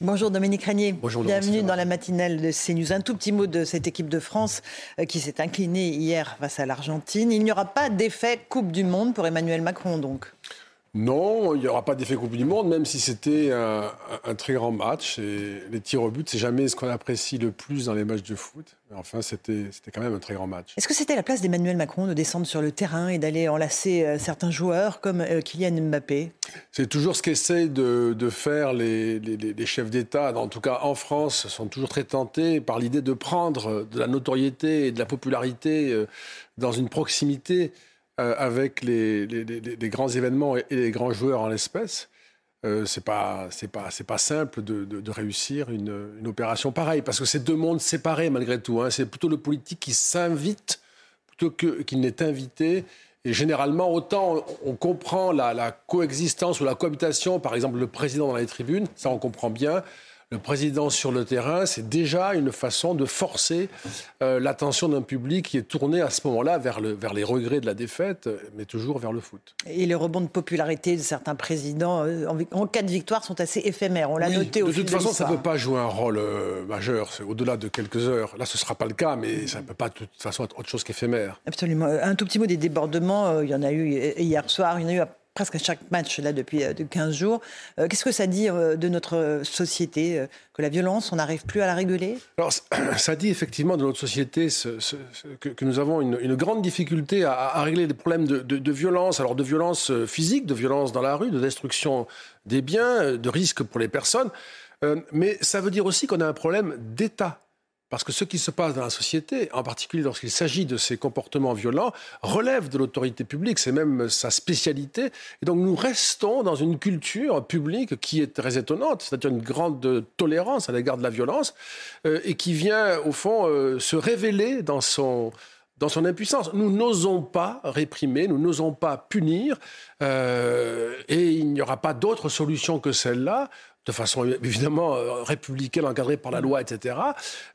Bonjour Dominique Régnier. Bonjour Bienvenue dans la matinale de CNews. Un tout petit mot de cette équipe de France euh, qui s'est inclinée hier face à l'Argentine. Il n'y aura pas d'effet Coupe du Monde pour Emmanuel Macron donc? Non, il n'y aura pas d'effet Coupe du Monde, même si c'était un, un, très grand match. Et les tirs au but, c'est jamais ce qu'on apprécie le plus dans les matchs de foot. Mais enfin, c'était quand même un très grand match. Est-ce que c'était la place d'Emmanuel Macron de descendre sur le terrain et d'aller enlacer euh, certains joueurs comme euh, Kylian Mbappé? C'est toujours ce qu'essayent de, de, faire les, les, les chefs d'État, en tout cas en France, sont toujours très tentés par l'idée de prendre de la notoriété et de la popularité euh, dans une proximité euh, avec les, les, grands événements et les grands joueurs en l'espèce, euh, c'est pas c'est pas c'est pas simple de, de, de réussir une, une, opération pareille parce que c'est deux mondes séparés malgré tout. Hein. C'est plutôt le politique qui s'invite plutôt que qu'il n'est invité. Et généralement, autant on comprend la, la, coexistence ou la cohabitation, par exemple le président dans les tribunes, ça on comprend bien le président sur le terrain, c'est déjà une façon de forcer euh, l'attention d'un public qui est tourné à ce moment-là vers, le, vers les regrets de la défaite, mais toujours vers le foot. Et les rebonds de popularité de certains présidents euh, en, en, cas de victoire sont assez éphémères. On l'a oui, noté au De toute façon, ça ne peut pas jouer un rôle euh, majeur. Au-delà de quelques heures. Là, ce ne sera pas le cas, mais ça ne peut pas de toute façon être autre chose qu'éphémère. Absolument. Un tout petit mot des débordements. Il y en a eu hier soir. Il y en a eu à presque à chaque match là depuis euh, 15 jours. Euh, Qu'est-ce que ça dit euh, de notre société que la violence, on n'arrive plus à la réguler? Alors, ça dit effectivement de notre société que, nous avons une, grande difficulté à, régler les problèmes de, de, de, violence, alors de violence physique, de violence dans la rue, de destruction des biens, de risques pour les personnes. mais ça veut dire aussi qu'on a un problème d'État. Parce que ce qui se passe dans la société, en particulier lorsqu'il s'agit de ces comportements violents, relève de l'autorité publique, c'est même sa spécialité. Et donc nous restons dans une culture publique qui est très étonnante, c'est-à-dire une grande tolérance à l'égard de la violence, euh, et qui vient au fond euh, se révéler dans son, impuissance. Nous n'osons pas réprimer, nous n'osons pas punir, euh, et il n'y aura pas d'autre solution que celle-là de façon évidemment euh, républicaine, encadrée par la loi, etc.,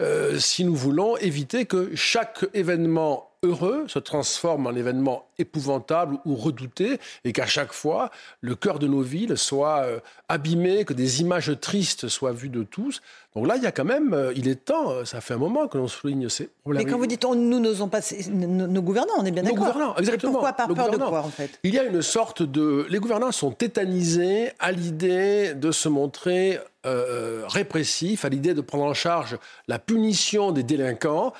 euh, si nous voulons éviter que chaque événement heureux se transforme en événement épouvantable ou redouté et qu'à chaque fois, le cœur de nos villes soit euh, abîmé, que des images tristes soient vues de tous. Donc là, il y a quand même, euh, il est temps, euh, ça fait un moment que l'on souligne ces problèmes. Mais quand vous dites on, nous n'osons pas, nos, nos, gouvernants, on est bien d'accord. Nos gouvernants, exactement. Et pourquoi par peur de quoi, en fait? Il y a une sorte de... Les gouvernants sont tétanisés à l'idée de se montrer euh, répressifs, à l'idée de prendre en charge la punition des délinquants.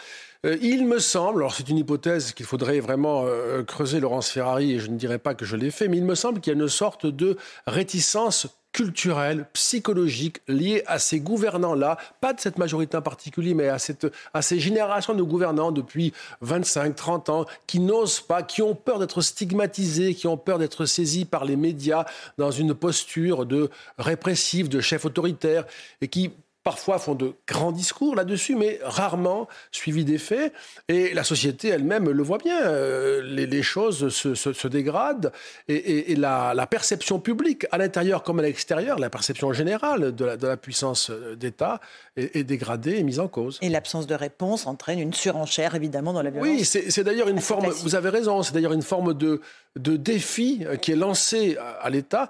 Euh, il me semble, alors c'est une hypothèse qu'il faudrait vraiment euh, creuser, Laurence Ferrari, et je ne dirais pas que je l'ai fait, mais il me semble qu'il y a une sorte de réticence culturelle, psychologique liée à ces gouvernants-là, pas de cette majorité en particulier, mais à, cette, à ces générations de gouvernants depuis 25, 30 ans, qui n'osent pas, qui ont peur d'être stigmatisés, qui ont peur d'être saisis par les médias dans une posture de répressif, de chef autoritaire, et qui parfois font de grands discours là-dessus, mais rarement suivis des faits. Et la société elle-même le voit bien. Euh, les, les, choses se, se, se dégradent et, et, et la, la, perception publique, à l'intérieur comme à l'extérieur, la perception générale de la, de la puissance d'État est, est, dégradée et mise en cause. Et l'absence de réponse entraîne une surenchère, évidemment, dans la violence. Oui, c'est d'ailleurs une forme, classique. vous avez raison, c'est d'ailleurs une forme de, de défi qui est lancé à, à l'État.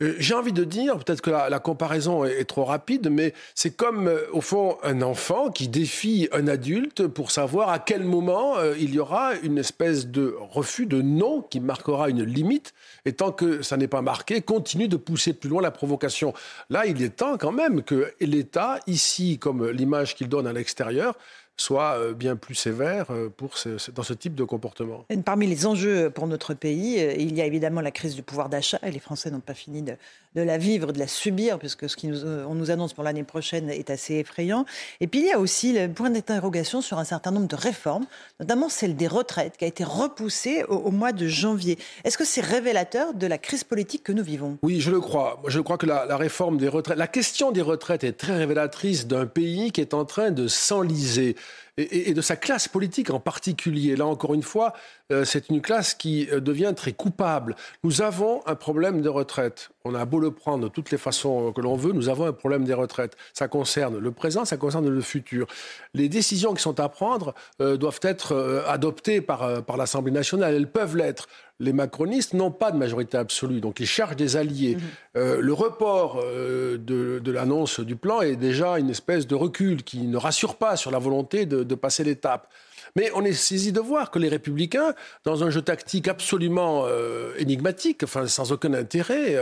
Euh, j'ai envie de dire, peut-être que la, comparaison est, est, trop rapide, mais c'est comme, euh, au fond, un enfant qui défie un adulte pour savoir à quel moment euh, il y aura une espèce de refus, de non, qui marquera une limite. Et tant que ça n'est pas marqué, continue de pousser plus loin la provocation. Là, il est temps quand même que l'État, ici, comme l'image qu'il donne à l'extérieur, soit euh, bien plus sévère euh, pour dans ce type de comportement. parmi les enjeux pour notre pays, euh, il y a évidemment la crise du pouvoir d'achat et les Français n'ont pas fini de, la vivre, de la subir, puisque ce qu'on nous, on nous annonce pour l'année prochaine est assez effrayant. Et puis il y a aussi le point d'interrogation sur un certain nombre de réformes, notamment celle des retraites qui a été repoussée au, mois de janvier. Est-ce que c'est révélateur de la crise politique que nous vivons? Oui, je le crois. Je crois que la réforme des retraites, la question des retraites est très révélatrice d'un pays qui est en train de s'enliser et, de sa classe politique en particulier. Là, encore une fois, euh, c'est une classe qui euh, devient très coupable. Nous avons un problème de retraite. On a beau le prendre de toutes les façons que l'on veut, nous avons un problème des retraites. Ça concerne le présent, ça concerne le futur. Les décisions qui sont à prendre euh, doivent être adoptées par, par l'Assemblée nationale. Elles peuvent l'être les macronistes n'ont pas de majorité absolue, donc ils cherchent des alliés. Euh, le report euh, de, l'annonce du plan est déjà une espèce de recul qui ne rassure pas sur la volonté de, passer l'étape. Mais on est saisi de voir que les républicains, dans un jeu tactique absolument euh, énigmatique, enfin sans aucun intérêt,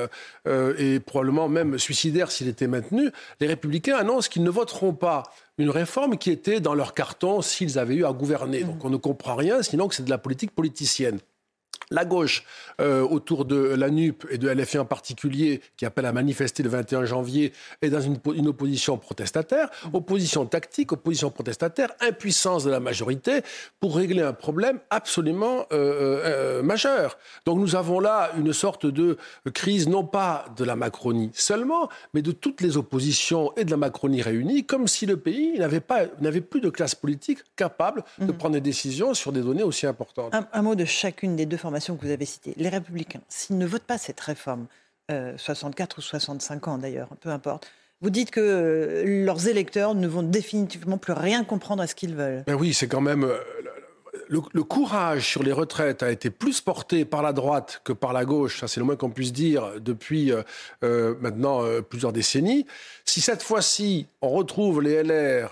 et probablement même suicidaire s'il était maintenu, les républicains annoncent qu'ils ne voteront pas une réforme qui était dans leur carton s'ils avaient eu à gouverner. Mhm. Donc on ne comprend rien, sinon que c'est de la politique politicienne. La gauche, euh, autour de la NUP et de LFI en particulier, qui appelle à manifester le 21 janvier, est dans une, opposition protestataire, opposition tactique, opposition protestataire, impuissance de la majorité pour régler un problème absolument euh, euh, majeur. Donc nous avons là une sorte de crise, non pas de la Macronie seulement, mais de toutes les oppositions et de la Macronie réunies, comme si le pays n'avait, pas, n'avait plus de classe politique capable de mmh. prendre des décisions sur des données aussi importantes. Un, un mot de chacune des deux formations que vous avez citées, les républicains, s'ils ne votent pas cette réforme, 64 euh, ou 65 ans d'ailleurs, peu importe, vous dites que euh, leurs électeurs ne vont définitivement plus rien comprendre à ce qu'ils veulent. Ben oui, c'est quand même le, courage sur les retraites a été plus porté par la droite que par la gauche, ça c'est le moins qu'on puisse dire depuis euh, euh, maintenant euh, plusieurs décennies. Si cette fois-ci on retrouve les LR,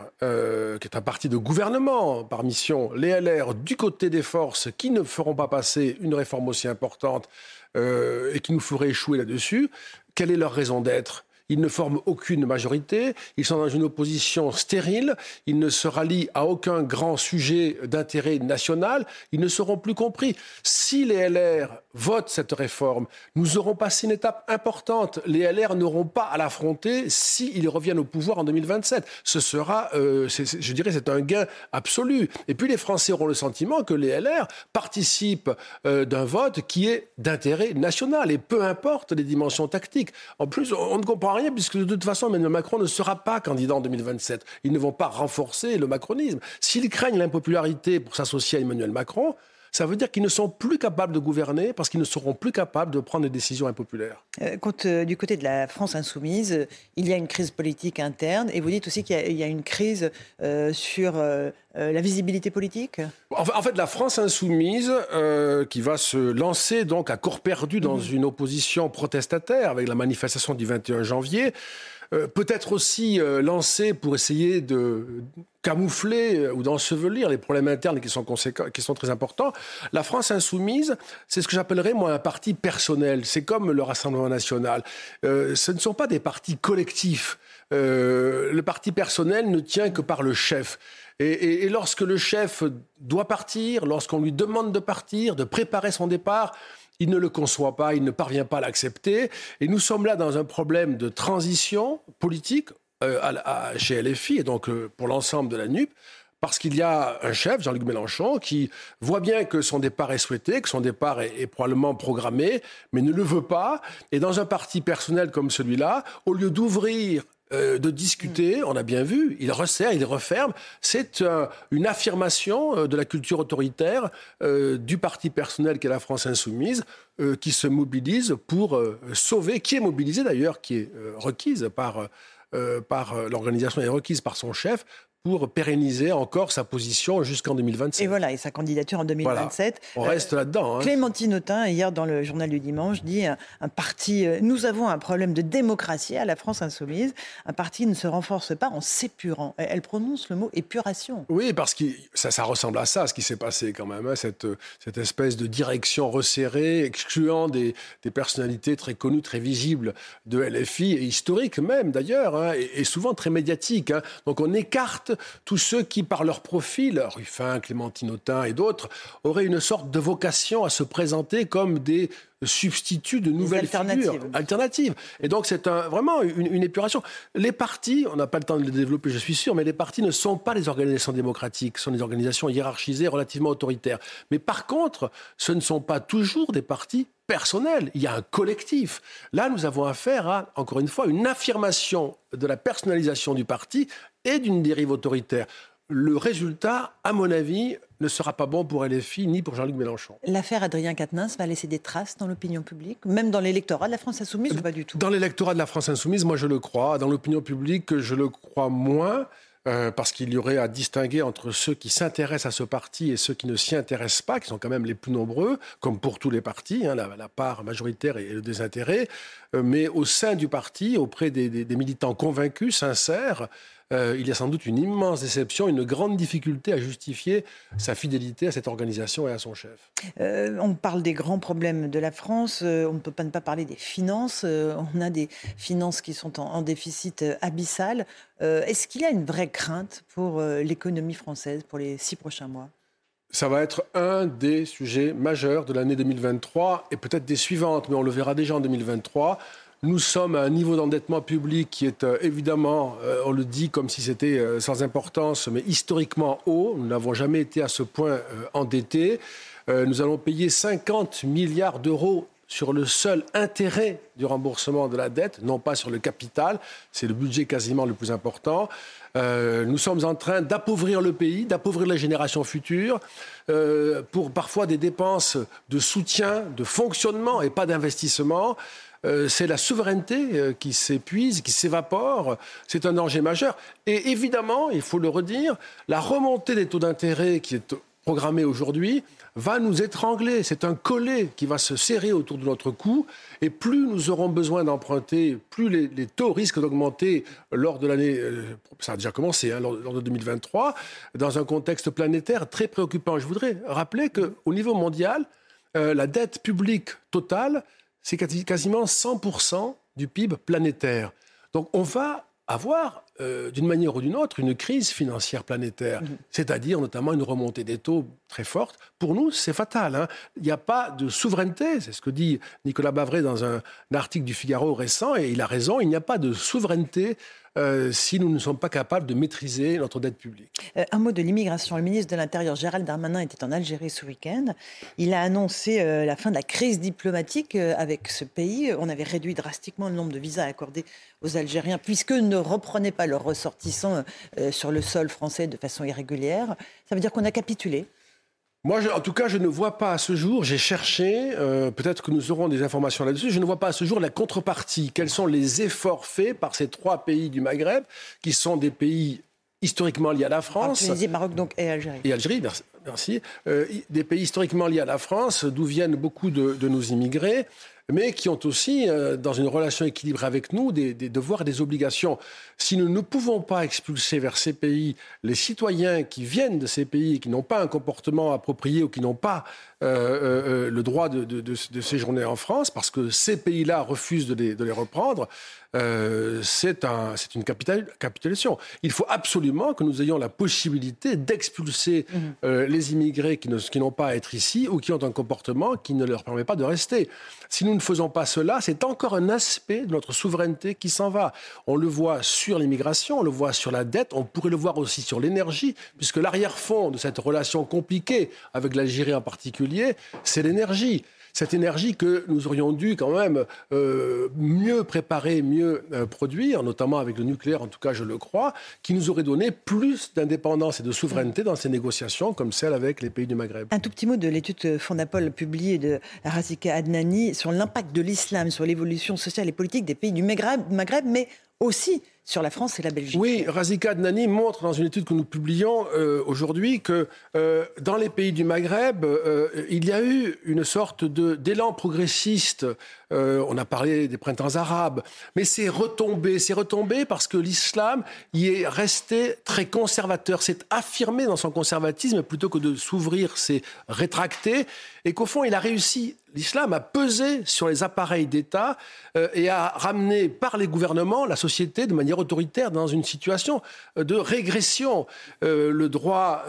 qui est un parti de gouvernement par mission, les LR du côté des forces qui ne feront pas passer une réforme aussi importante et qui nous ferait échouer là-dessus, quelle est leur raison d'être? Ils ne forment aucune majorité, ils sont dans une opposition stérile, ils ne se rallient à aucun grand sujet d'intérêt national, ils ne seront plus compris. Si les LR votent cette réforme, nous aurons passé une étape importante. Les LR n'auront pas à l'affronter s'ils reviennent au pouvoir en 2027. Ce sera, euh, je dirais, c'est un gain absolu. Et puis les Français auront le sentiment que les LR participent euh, d'un vote qui est d'intérêt national, et peu importe les dimensions tactiques. En plus, on ne comprend rien, puisque de toute façon, Emmanuel Macron ne sera pas candidat en 2027. Ils ne vont pas renforcer le macronisme. S'ils craignent l'impopularité pour s'associer à Emmanuel Macron, ça veut dire qu'ils ne sont plus capables de gouverner parce qu'ils ne seront plus capables de prendre des décisions impopulaires. Euh, euh, du côté de la France insoumise, euh, il y a une crise politique interne et vous dites aussi qu'il y, a une crise sur la visibilité politique? En, fait, la France insoumise, qui va se lancer donc à corps perdu dans mmh. une opposition protestataire avec la manifestation du 21 janvier, peut-être aussi lancée pour essayer de camoufler euh, ou d'ensevelir les problèmes internes qui sont, conséquents, qui sont très importants. La France insoumise, c'est ce que j'appellerais moi un parti personnel. C'est comme le Rassemblement national. Euh, ce ne sont pas des partis collectifs. Euh, le parti personnel ne tient que par le chef. Et, et lorsque le chef doit partir, lorsqu'on lui demande de partir, de préparer son départ, il ne le conçoit pas, il ne parvient pas à l'accepter. Et nous sommes là dans un problème de transition politique euh, à, chez LFI, et donc euh, pour l'ensemble de la NUP, parce qu'il y a un chef, Jean-Luc Mélenchon, qui voit bien que son départ est souhaité, que son départ est, probablement programmé, mais ne le veut pas. Et dans un parti personnel comme celui-là, au lieu d'ouvrir euh, de discuter, on a bien vu, il resserre, il referme. C'est une affirmation de la culture autoritaire du parti personnel qu'est la France insoumise, qui se mobilise pour sauver, qui est mobilisé d'ailleurs, qui est requise par par euh, l'organisation est requise par son chef pour pérenniser encore sa position jusqu'en 2027. Et voilà, et sa candidature en 2027. On reste là-dedans. Hein. Clémentine Autain, hier dans le journal du dimanche, dit un, parti, euh, nous avons un problème de démocratie à la France insoumise, un parti ne se renforce pas en s'épurant. Elle prononce le mot épuration. Oui, parce que ça, ça ressemble à ça, ce qui s'est passé quand même, hein, cette, cette espèce de direction resserrée, excluant des, des, personnalités très connues, très visibles de LFI, et historiques même d'ailleurs, hein, et, et, souvent très médiatiques. Donc on écarte tous ceux qui, par leur profil, Ruffin, Clémentine Autain et d'autres, auraient une sorte de vocation à se présenter comme des substituts de nouvelles alternatives. figures alternatives. Et donc c'est un, vraiment une, épuration. Les partis, on n'a pas le temps de les développer, je suis sûr, mais les partis ne sont pas des organisations démocratiques, ce sont des organisations hiérarchisées, relativement autoritaires. Mais par contre, ce ne sont pas toujours des partis personnel, il y a un collectif. Là, nous avons affaire à, encore une fois, une affirmation de la personnalisation du parti et d'une dérive autoritaire. Le résultat, à mon avis, ne sera pas bon pour LFI ni pour Jean-Luc Mélenchon. L'affaire Adrien Quatennens va laisser des traces dans l'opinion publique, même dans l'électorat de la France insoumise ou pas du tout? Dans l'électorat de la France insoumise, moi je le crois. Dans l'opinion publique, je le crois moins. Euh, parce qu'il y aurait à distinguer entre ceux qui s'intéressent à ce parti et ceux qui ne s'y intéressent pas, qui sont quand même les plus nombreux, comme pour tous les partis, hein, la, part majoritaire et le désintérêt. Euh, mais au sein du parti, auprès des militants convaincus, sincères, euh, il y a sans doute une immense déception, une grande difficulté à justifier sa fidélité à cette organisation et à son chef. Euh, on parle des grands problèmes de la France, euh, on ne peut pas ne pas parler des finances, on a des finances qui sont en, déficit abyssal. Est-ce qu'il y a une vraie crainte pour l'économie française pour les six prochains mois? Ça va être un des sujets majeurs de l'année 2023 et peut-être des suivantes, mais on le verra déjà en 2023. Nous sommes à un niveau d'endettement public qui est euh, évidemment, euh, on le dit comme si c'était euh, sans importance, mais historiquement haut. Nous n'avons jamais été à ce point endettés. nous allons payer 50 milliards d'euros sur le seul intérêt du remboursement de la dette, non pas sur le capital. C'est le budget quasiment le plus important. nous sommes en train d'appauvrir le pays, d'appauvrir les générations futures, pour parfois des dépenses de soutien, de fonctionnement et pas d'investissement. Euh, c'est la souveraineté euh, qui s'épuise, qui s'évapore. C'est un danger majeur. Et évidemment, il faut le redire, la remontée des taux d'intérêt qui est programmée aujourd'hui va nous étrangler. C'est un collet qui va se serrer autour de notre cou. Et plus nous aurons besoin d'emprunter, plus les, taux risquent d'augmenter lors de l'année, euh, ça a déjà commencé, hein, lors, de 2023, dans un contexte planétaire très préoccupant. Je voudrais rappeler qu'au niveau mondial, la dette publique totale c'est quasiment 100% du PIB planétaire. Donc on va avoir, euh, d'une manière ou d'une autre, une crise financière planétaire, mhm. c'est-à-dire notamment une remontée des taux très forte. Pour nous, c'est fatal. Hein. Il n'y a pas de souveraineté, c'est ce que dit Nicolas Bavray dans un, un article du Figaro récent, et il a raison, il n'y a pas de souveraineté euh, si nous ne sommes pas capables de maîtriser notre dette publique. Euh, un mot de l'immigration. Le ministre de l'Intérieur, Gérald Darmanin, était en Algérie ce week-end. Il a annoncé euh, la fin de la crise diplomatique avec ce pays. On avait réduit drastiquement le nombre de visas accordés aux Algériens, puisqu'eux ne reprenaient pas leurs ressortissants sur le sol français de façon irrégulière. Ça veut dire qu'on a capitulé moi, en tout cas, je ne vois pas à ce jour, j'ai cherché, euh, peut-être que nous aurons des informations là-dessus, je ne vois pas à ce jour la contrepartie. Quels sont les efforts faits par ces trois pays du Maghreb, qui sont des pays historiquement liés à la France Tunisie, Maroc donc, et Algérie. Et Algérie, merci. Euh, des pays historiquement liés à la France, d'où viennent beaucoup de, de nos immigrés mais qui ont aussi, euh, dans une relation équilibrée avec nous, des, devoirs et des obligations. Si nous ne pouvons pas expulser vers ces pays les citoyens qui viennent de ces pays et qui n'ont pas un comportement approprié ou qui n'ont pas euh, euh, le droit de, séjourner en France, parce que ces pays-là refusent de les, reprendre, c'est une capitulation. Il faut absolument que nous ayons la possibilité d'expulser mmh. les immigrés qui n'ont pas à être ici ou qui ont un comportement qui ne leur permet pas de rester. Si nous ne faisons pas cela, c'est encore un aspect de notre souveraineté qui s'en va. On le voit sur l'immigration, on le voit sur la dette, on pourrait le voir aussi sur l'énergie, puisque l'arrière-fond de cette relation compliquée avec l'Algérie en particulier, c'est l'énergie cette énergie que nous aurions dû quand même euh, mieux préparer, mieux euh, produire, notamment avec le nucléaire, en tout cas je le crois, qui nous aurait donné plus d'indépendance et de souveraineté dans ces négociations comme celle avec les pays du Maghreb. Un tout petit mot de l'étude Fondapol publiée de Razika Adnani sur l'impact de l'islam sur l'évolution sociale et politique des pays du Maghreb, Maghreb mais aussi sur la France et la Belgique. Oui, Razika Adnani montre dans une étude que nous publions euh, aujourd'hui que euh, dans les pays du Maghreb, euh, il y a eu une sorte d'élan progressiste on a parlé des printemps arabes, mais c'est retombé, c'est retombé parce que l'islam y est resté très conservateur, s'est affirmé dans son conservatisme plutôt que de s'ouvrir, s'est rétracté, et qu'au fond, il a réussi l'islam a pesé sur les appareils d'État euh, et a ramené par les gouvernements la société de manière autoritaire dans une situation euh, de régression. Euh, le droit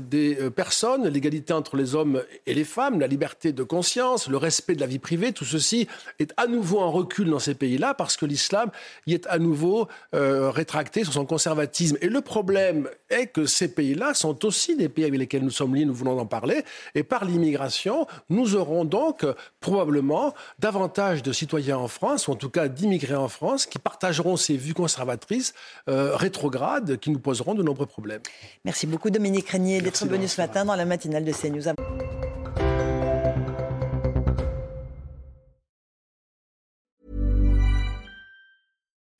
des personnes, l'égalité entre les hommes et les femmes, la liberté de conscience, le respect de la vie privée, tout ceci est à nouveau en recul dans ces pays-là parce que l'islam y est à nouveau rétracté sur son conservatisme. Et le problème est que ces pays-là sont aussi des pays avec lesquels nous sommes liés, nous voulons en parler, et par l'immigration, nous aurons donc donc probablement davantage de citoyens en France, ou en tout cas d'immigrés en France, qui partageront ces vues conservatrices euh, rétrogrades qui nous poseront de nombreux problèmes. Merci beaucoup Dominique Régnier d'être venu ce matin dans la matinale de CNews.